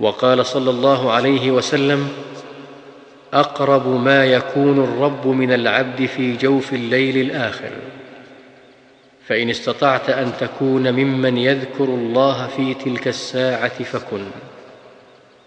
وقال صلى الله عليه وسلم أقرب ما يكون الرب من العبد في جوف الليل الآخر. فإن استطعت أن تكون ممن يذكر الله في تلك الساعة فكن.